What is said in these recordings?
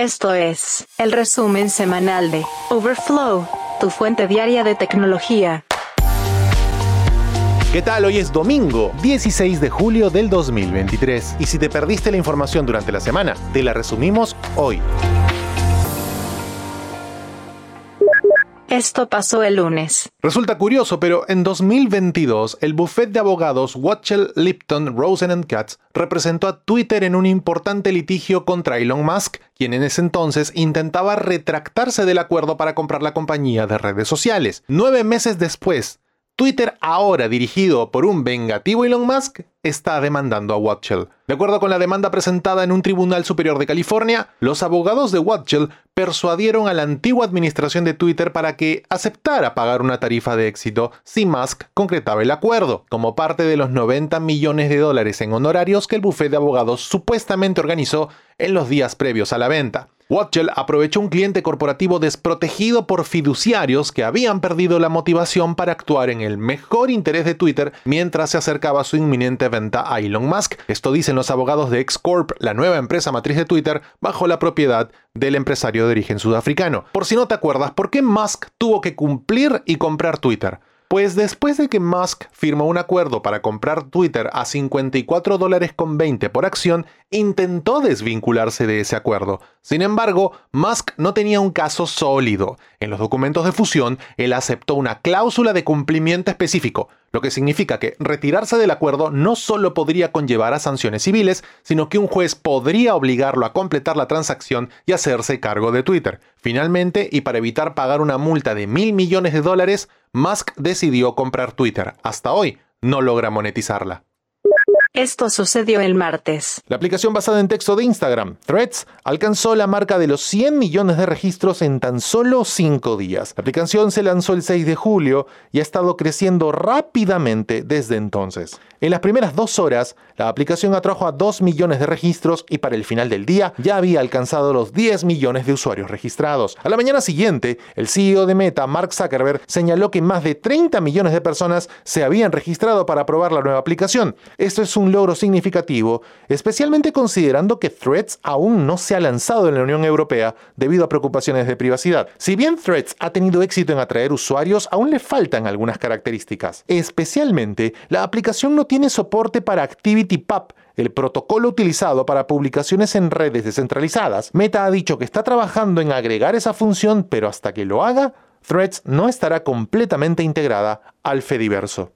Esto es el resumen semanal de Overflow, tu fuente diaria de tecnología. ¿Qué tal? Hoy es domingo, 16 de julio del 2023. Y si te perdiste la información durante la semana, te la resumimos hoy. Esto pasó el lunes. Resulta curioso, pero en 2022 el bufete de abogados Watchell, Lipton, Rosen Katz representó a Twitter en un importante litigio contra Elon Musk, quien en ese entonces intentaba retractarse del acuerdo para comprar la compañía de redes sociales. Nueve meses después, Twitter, ahora dirigido por un vengativo Elon Musk, está demandando a Watchell. De acuerdo con la demanda presentada en un tribunal superior de California, los abogados de Watchell persuadieron a la antigua administración de Twitter para que aceptara pagar una tarifa de éxito si Musk concretaba el acuerdo, como parte de los 90 millones de dólares en honorarios que el bufete de abogados supuestamente organizó en los días previos a la venta. Watchell aprovechó un cliente corporativo desprotegido por fiduciarios que habían perdido la motivación para actuar en el mejor interés de Twitter mientras se acercaba su inminente venta a Elon Musk. Esto dicen los abogados de Xcorp, la nueva empresa matriz de Twitter, bajo la propiedad del empresario de origen sudafricano. Por si no te acuerdas, ¿por qué Musk tuvo que cumplir y comprar Twitter? Pues después de que Musk firmó un acuerdo para comprar Twitter a 54 dólares con 20 por acción, intentó desvincularse de ese acuerdo. Sin embargo, Musk no tenía un caso sólido. En los documentos de fusión, él aceptó una cláusula de cumplimiento específico, lo que significa que retirarse del acuerdo no solo podría conllevar a sanciones civiles, sino que un juez podría obligarlo a completar la transacción y hacerse cargo de Twitter. Finalmente, y para evitar pagar una multa de mil millones de dólares, Musk decidió comprar Twitter. Hasta hoy no logra monetizarla. Esto sucedió el martes. La aplicación basada en texto de Instagram, Threads, alcanzó la marca de los 100 millones de registros en tan solo 5 días. La aplicación se lanzó el 6 de julio y ha estado creciendo rápidamente desde entonces. En las primeras dos horas, la aplicación atrajo a 2 millones de registros y para el final del día ya había alcanzado los 10 millones de usuarios registrados. A la mañana siguiente, el CEO de Meta, Mark Zuckerberg, señaló que más de 30 millones de personas se habían registrado para probar la nueva aplicación. Esto es un logro significativo, especialmente considerando que Threads aún no se ha lanzado en la Unión Europea debido a preocupaciones de privacidad. Si bien Threads ha tenido éxito en atraer usuarios, aún le faltan algunas características. Especialmente, la aplicación no tiene soporte para ActivityPub, el protocolo utilizado para publicaciones en redes descentralizadas. Meta ha dicho que está trabajando en agregar esa función, pero hasta que lo haga, Threads no estará completamente integrada al Fediverso.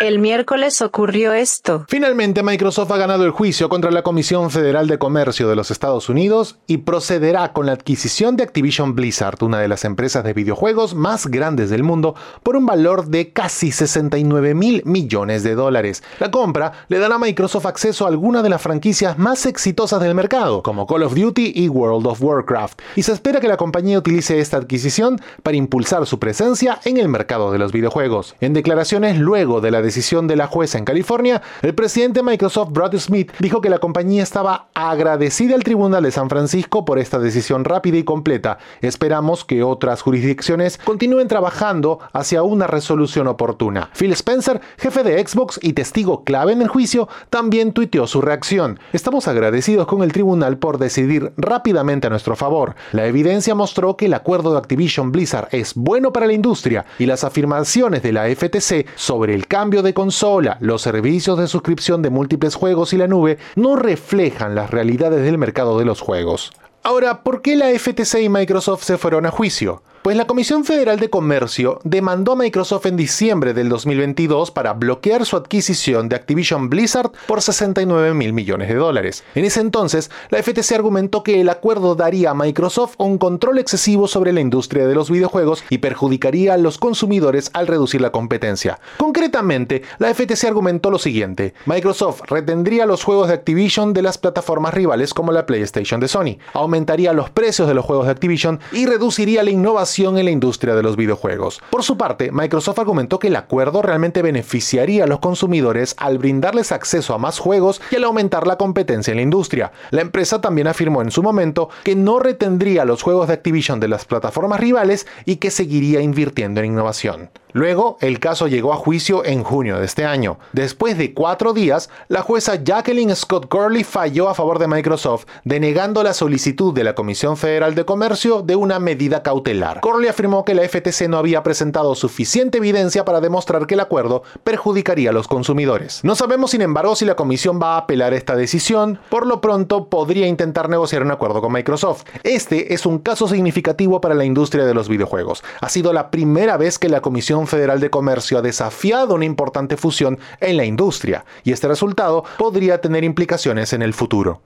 El miércoles ocurrió esto. Finalmente, Microsoft ha ganado el juicio contra la Comisión Federal de Comercio de los Estados Unidos y procederá con la adquisición de Activision Blizzard, una de las empresas de videojuegos más grandes del mundo, por un valor de casi 69 mil millones de dólares. La compra le dará a Microsoft acceso a algunas de las franquicias más exitosas del mercado, como Call of Duty y World of Warcraft, y se espera que la compañía utilice esta adquisición para impulsar su presencia en el mercado de los videojuegos. En declaraciones luego de la decisión de la jueza en California, el presidente de Microsoft, Brad Smith, dijo que la compañía estaba agradecida al Tribunal de San Francisco por esta decisión rápida y completa. Esperamos que otras jurisdicciones continúen trabajando hacia una resolución oportuna. Phil Spencer, jefe de Xbox y testigo clave en el juicio, también tuiteó su reacción. Estamos agradecidos con el tribunal por decidir rápidamente a nuestro favor. La evidencia mostró que el acuerdo de Activision Blizzard es bueno para la industria y las afirmaciones de la FTC sobre el cambio de consola, los servicios de suscripción de múltiples juegos y la nube no reflejan las realidades del mercado de los juegos. Ahora, ¿por qué la FTC y Microsoft se fueron a juicio? Pues la Comisión Federal de Comercio demandó a Microsoft en diciembre del 2022 para bloquear su adquisición de Activision Blizzard por 69 mil millones de dólares. En ese entonces, la FTC argumentó que el acuerdo daría a Microsoft un control excesivo sobre la industria de los videojuegos y perjudicaría a los consumidores al reducir la competencia. Concretamente, la FTC argumentó lo siguiente: Microsoft retendría los juegos de Activision de las plataformas rivales como la PlayStation de Sony, aumentaría los precios de los juegos de Activision y reduciría la innovación en la industria de los videojuegos. Por su parte, Microsoft argumentó que el acuerdo realmente beneficiaría a los consumidores al brindarles acceso a más juegos y al aumentar la competencia en la industria. La empresa también afirmó en su momento que no retendría los juegos de Activision de las plataformas rivales y que seguiría invirtiendo en innovación. Luego, el caso llegó a juicio en junio de este año. Después de cuatro días, la jueza Jacqueline Scott Gurley falló a favor de Microsoft, denegando la solicitud de la Comisión Federal de Comercio de una medida cautelar. Gurley afirmó que la FTC no había presentado suficiente evidencia para demostrar que el acuerdo perjudicaría a los consumidores. No sabemos, sin embargo, si la Comisión va a apelar esta decisión. Por lo pronto, podría intentar negociar un acuerdo con Microsoft. Este es un caso significativo para la industria de los videojuegos. Ha sido la primera vez que la Comisión Federal de Comercio ha desafiado una importante fusión en la industria, y este resultado podría tener implicaciones en el futuro.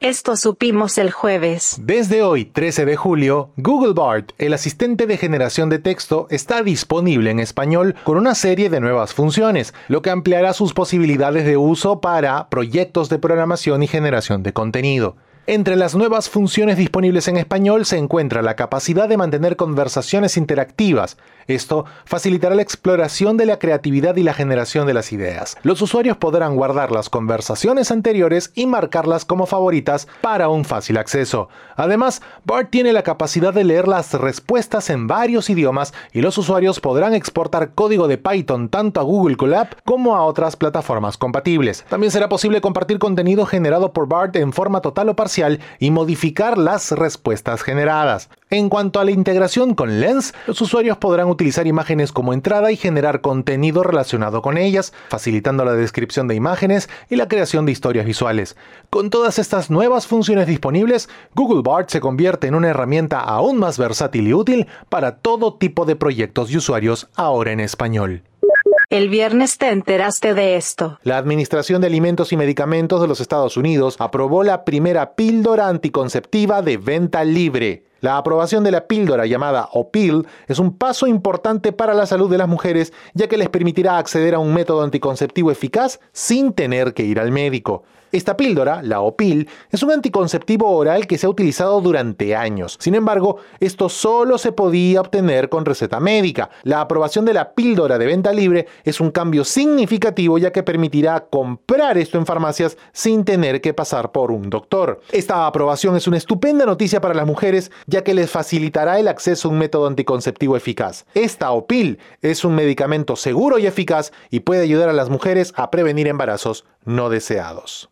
Esto supimos el jueves. Desde hoy, 13 de julio, Google Bart, el asistente de generación de texto, está disponible en español con una serie de nuevas funciones, lo que ampliará sus posibilidades de uso para proyectos de programación y generación de contenido. Entre las nuevas funciones disponibles en español se encuentra la capacidad de mantener conversaciones interactivas. Esto facilitará la exploración de la creatividad y la generación de las ideas. Los usuarios podrán guardar las conversaciones anteriores y marcarlas como favoritas para un fácil acceso. Además, BART tiene la capacidad de leer las respuestas en varios idiomas y los usuarios podrán exportar código de Python tanto a Google Colab como a otras plataformas compatibles. También será posible compartir contenido generado por BART en forma total o parcial y modificar las respuestas generadas. En cuanto a la integración con Lens, los usuarios podrán utilizar imágenes como entrada y generar contenido relacionado con ellas, facilitando la descripción de imágenes y la creación de historias visuales. Con todas estas nuevas funciones disponibles, Google Bart se convierte en una herramienta aún más versátil y útil para todo tipo de proyectos y usuarios ahora en español. El viernes te enteraste de esto. La Administración de Alimentos y Medicamentos de los Estados Unidos aprobó la primera píldora anticonceptiva de venta libre. La aprobación de la píldora llamada OPIL es un paso importante para la salud de las mujeres ya que les permitirá acceder a un método anticonceptivo eficaz sin tener que ir al médico. Esta píldora, la OPIL, es un anticonceptivo oral que se ha utilizado durante años. Sin embargo, esto solo se podía obtener con receta médica. La aprobación de la píldora de venta libre es un cambio significativo ya que permitirá comprar esto en farmacias sin tener que pasar por un doctor. Esta aprobación es una estupenda noticia para las mujeres ya que les facilitará el acceso a un método anticonceptivo eficaz. Esta OPIL es un medicamento seguro y eficaz y puede ayudar a las mujeres a prevenir embarazos no deseados.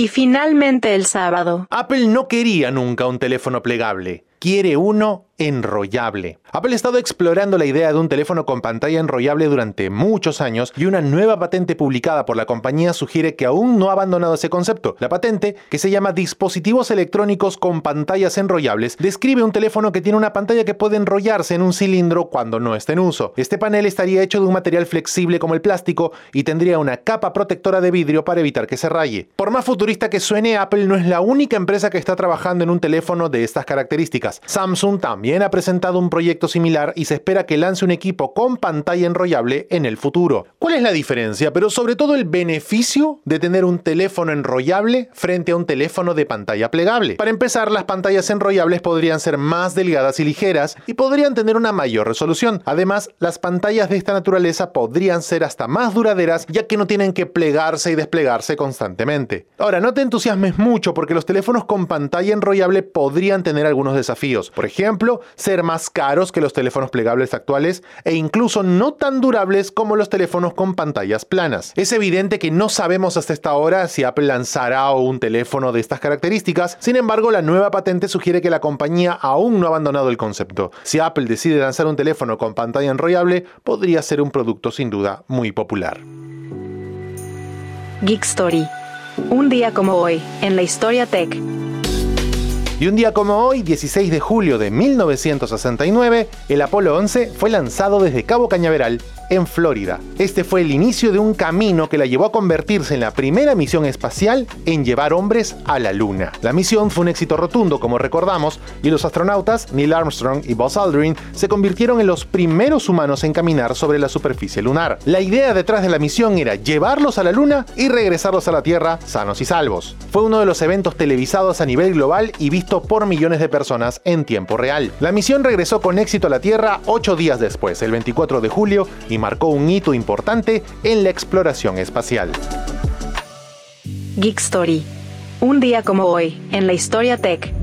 Y finalmente el sábado. Apple no quería nunca un teléfono plegable. Quiere uno enrollable. Apple ha estado explorando la idea de un teléfono con pantalla enrollable durante muchos años y una nueva patente publicada por la compañía sugiere que aún no ha abandonado ese concepto. La patente, que se llama Dispositivos electrónicos con pantallas enrollables, describe un teléfono que tiene una pantalla que puede enrollarse en un cilindro cuando no está en uso. Este panel estaría hecho de un material flexible como el plástico y tendría una capa protectora de vidrio para evitar que se raye. Por más futurista que suene, Apple no es la única empresa que está trabajando en un teléfono de estas características. Samsung también ha presentado un proyecto similar y se espera que lance un equipo con pantalla enrollable en el futuro. ¿Cuál es la diferencia? Pero sobre todo el beneficio de tener un teléfono enrollable frente a un teléfono de pantalla plegable. Para empezar, las pantallas enrollables podrían ser más delgadas y ligeras y podrían tener una mayor resolución. Además, las pantallas de esta naturaleza podrían ser hasta más duraderas ya que no tienen que plegarse y desplegarse constantemente. Ahora, no te entusiasmes mucho porque los teléfonos con pantalla enrollable podrían tener algunos desafíos. Por ejemplo, ser más caros que los teléfonos plegables actuales e incluso no tan durables como los teléfonos con pantallas planas. Es evidente que no sabemos hasta esta hora si Apple lanzará un teléfono de estas características, sin embargo la nueva patente sugiere que la compañía aún no ha abandonado el concepto. Si Apple decide lanzar un teléfono con pantalla enrollable, podría ser un producto sin duda muy popular. Geek Story. Un día como hoy, en la historia tech. Y un día como hoy, 16 de julio de 1969, el Apolo 11 fue lanzado desde Cabo Cañaveral en Florida. Este fue el inicio de un camino que la llevó a convertirse en la primera misión espacial en llevar hombres a la Luna. La misión fue un éxito rotundo, como recordamos, y los astronautas Neil Armstrong y Buzz Aldrin se convirtieron en los primeros humanos en caminar sobre la superficie lunar. La idea detrás de la misión era llevarlos a la Luna y regresarlos a la Tierra sanos y salvos. Fue uno de los eventos televisados a nivel global y visto por millones de personas en tiempo real. La misión regresó con éxito a la Tierra ocho días después, el 24 de julio, y marcó un hito importante en la exploración espacial. Geek Story. Un día como hoy, en la historia tech.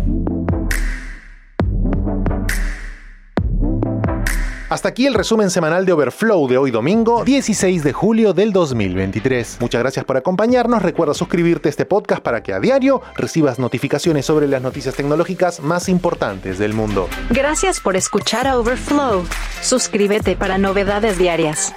Hasta aquí el resumen semanal de Overflow de hoy domingo, 16 de julio del 2023. Muchas gracias por acompañarnos. Recuerda suscribirte a este podcast para que a diario recibas notificaciones sobre las noticias tecnológicas más importantes del mundo. Gracias por escuchar a Overflow. Suscríbete para novedades diarias.